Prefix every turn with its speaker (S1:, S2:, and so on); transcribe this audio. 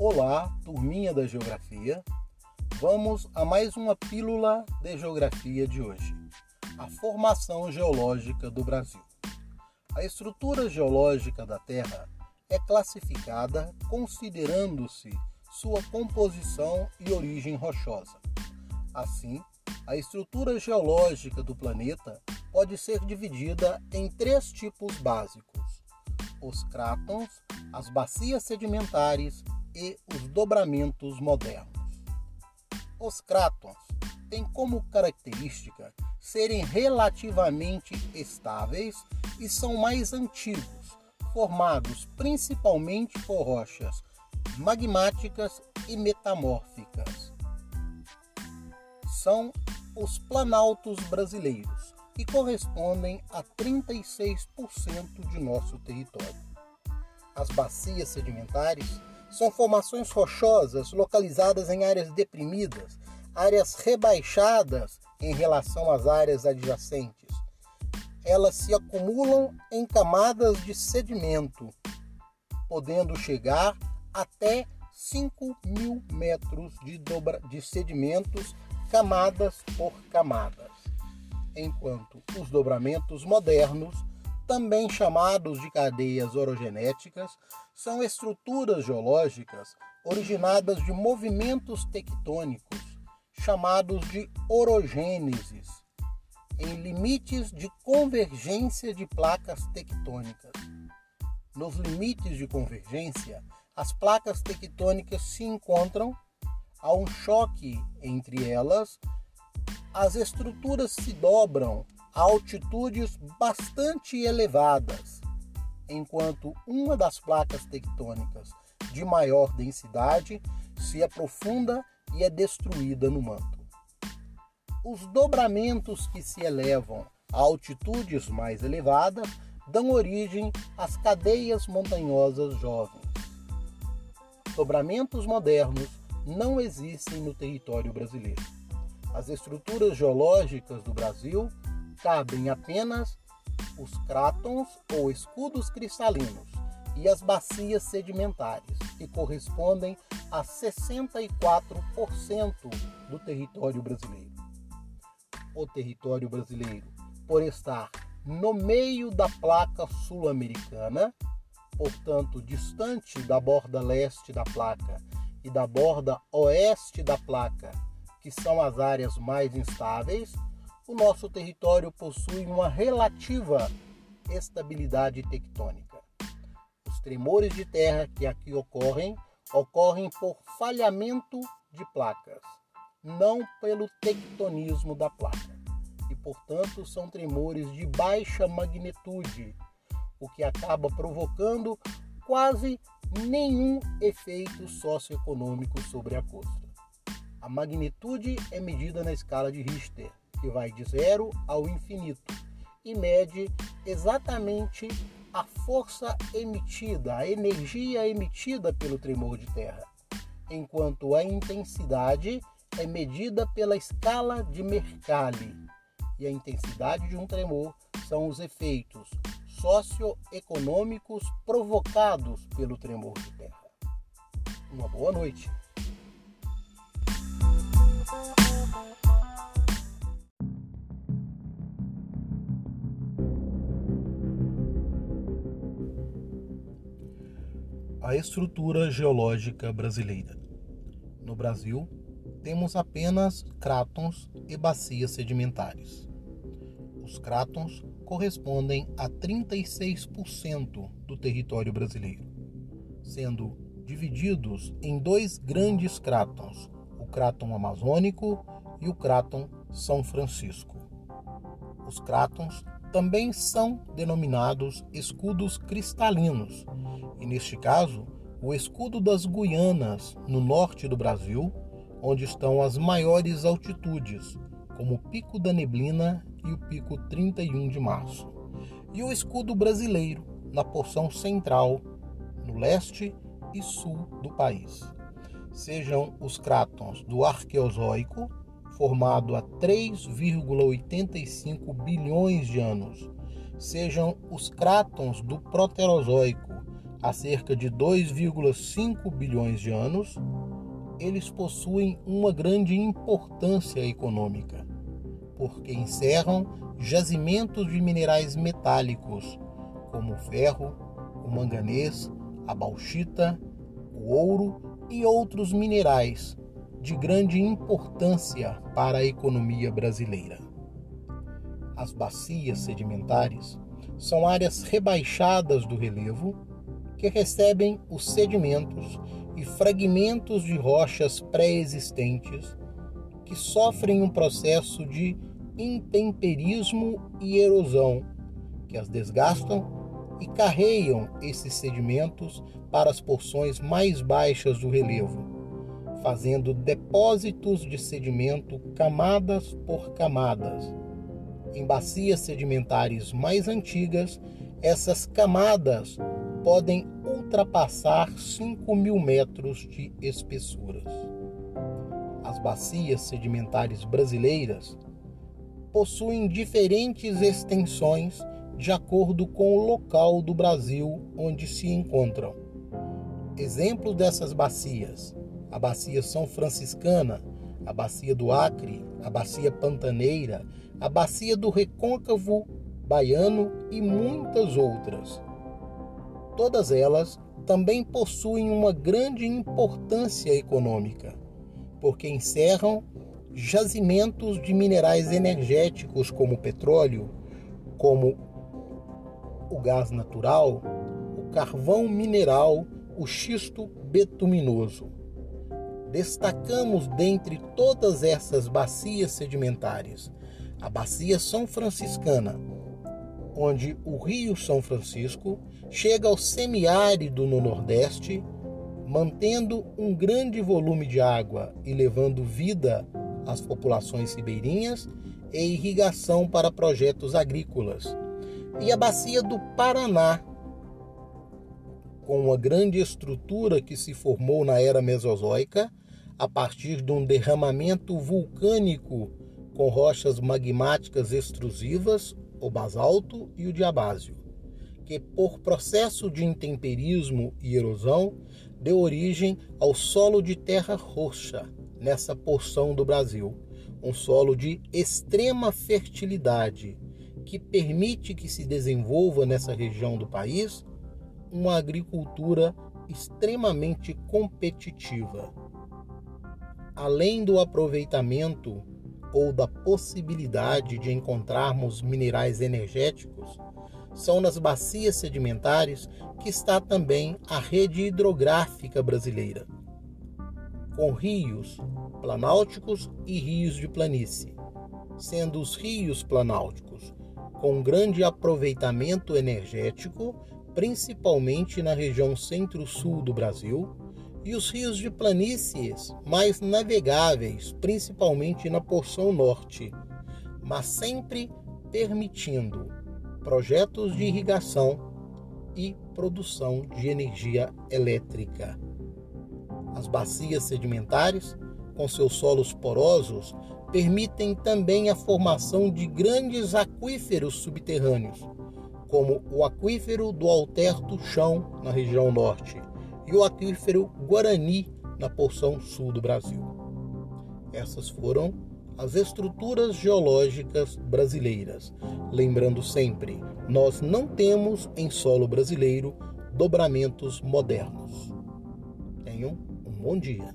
S1: Olá, turminha da Geografia. Vamos a mais uma pílula de Geografia de hoje. A formação geológica do Brasil. A estrutura geológica da Terra é classificada considerando-se sua composição e origem rochosa. Assim, a estrutura geológica do planeta pode ser dividida em três tipos básicos: os crátons, as bacias sedimentares e os dobramentos modernos. Os crátons têm como característica serem relativamente estáveis e são mais antigos, formados principalmente por rochas magmáticas e metamórficas. São os planaltos brasileiros, que correspondem a 36% de nosso território. As bacias sedimentares são formações rochosas localizadas em áreas deprimidas, áreas rebaixadas em relação às áreas adjacentes. Elas se acumulam em camadas de sedimento, podendo chegar até 5 mil metros de, dobra, de sedimentos, camadas por camadas. Enquanto os dobramentos modernos também chamados de cadeias orogenéticas, são estruturas geológicas originadas de movimentos tectônicos, chamados de orogêneses, em limites de convergência de placas tectônicas. Nos limites de convergência, as placas tectônicas se encontram, há um choque entre elas, as estruturas se dobram a altitudes bastante elevadas, enquanto uma das placas tectônicas de maior densidade se aprofunda e é destruída no manto. Os dobramentos que se elevam a altitudes mais elevadas dão origem às cadeias montanhosas jovens. Dobramentos modernos não existem no território brasileiro. As estruturas geológicas do Brasil cabem apenas os crátons ou escudos cristalinos e as bacias sedimentares, que correspondem a 64% do território brasileiro. O território brasileiro, por estar no meio da placa sul-americana, portanto distante da borda leste da placa e da borda oeste da placa, que são as áreas mais instáveis, o nosso território possui uma relativa estabilidade tectônica. Os tremores de terra que aqui ocorrem ocorrem por falhamento de placas, não pelo tectonismo da placa, e portanto são tremores de baixa magnitude, o que acaba provocando quase nenhum efeito socioeconômico sobre a costa. A magnitude é medida na escala de Richter, que vai de zero ao infinito e mede exatamente a força emitida, a energia emitida pelo tremor de terra, enquanto a intensidade é medida pela escala de Mercalli. E a intensidade de um tremor são os efeitos socioeconômicos provocados pelo tremor de terra. Uma boa noite. A estrutura geológica brasileira. No Brasil, temos apenas crátons e bacias sedimentares. Os crátons correspondem a 36% do território brasileiro, sendo divididos em dois grandes crátons, o cráton amazônico e o cráton São Francisco. Os crátons também são denominados escudos cristalinos, e neste caso, o escudo das Guianas, no norte do Brasil, onde estão as maiores altitudes, como o Pico da Neblina e o Pico 31 de Março, e o escudo brasileiro, na porção central, no leste e sul do país. Sejam os crátons do Arqueozoico, formado há 3,85 bilhões de anos, sejam os crátons do Proterozoico, há cerca de 2,5 bilhões de anos, eles possuem uma grande importância econômica, porque encerram jazimentos de minerais metálicos, como o ferro, o manganês, a bauxita, o ouro e outros minerais de grande importância para a economia brasileira. As bacias sedimentares são áreas rebaixadas do relevo que recebem os sedimentos e fragmentos de rochas pré-existentes que sofrem um processo de intemperismo e erosão que as desgastam e carreiam esses sedimentos para as porções mais baixas do relevo, fazendo depósitos de sedimento camadas por camadas. Em bacias sedimentares mais antigas, essas camadas podem ultrapassar 5 mil metros de espessuras. As bacias sedimentares brasileiras possuem diferentes extensões de acordo com o local do Brasil onde se encontram. Exemplos dessas bacias: a Bacia São Franciscana, a Bacia do Acre, a Bacia Pantaneira, a Bacia do Recôncavo Baiano e muitas outras. Todas elas também possuem uma grande importância econômica, porque encerram jazimentos de minerais energéticos como petróleo, como o gás natural, o carvão mineral, o xisto betuminoso. Destacamos dentre todas essas bacias sedimentares a Bacia São Franciscana, onde o Rio São Francisco chega ao semiárido no Nordeste, mantendo um grande volume de água e levando vida às populações ribeirinhas e irrigação para projetos agrícolas. E a bacia do Paraná, com uma grande estrutura que se formou na era Mesozoica a partir de um derramamento vulcânico com rochas magmáticas extrusivas, o basalto e o diabásio, que por processo de intemperismo e erosão deu origem ao solo de terra roxa nessa porção do Brasil, um solo de extrema fertilidade que permite que se desenvolva nessa região do país uma agricultura extremamente competitiva. Além do aproveitamento ou da possibilidade de encontrarmos minerais energéticos, são nas bacias sedimentares que está também a rede hidrográfica brasileira, com rios planálticos e rios de planície, sendo os rios planálticos com grande aproveitamento energético, principalmente na região centro-sul do Brasil, e os rios de planícies mais navegáveis, principalmente na porção norte, mas sempre permitindo projetos de irrigação e produção de energia elétrica. As bacias sedimentares, com seus solos porosos, permitem também a formação de grandes aquíferos subterrâneos, como o aquífero do Alterto Chão, na região norte, e o aquífero Guarani, na porção sul do Brasil. Essas foram as estruturas geológicas brasileiras. Lembrando sempre, nós não temos em solo brasileiro dobramentos modernos. Tenham um bom dia.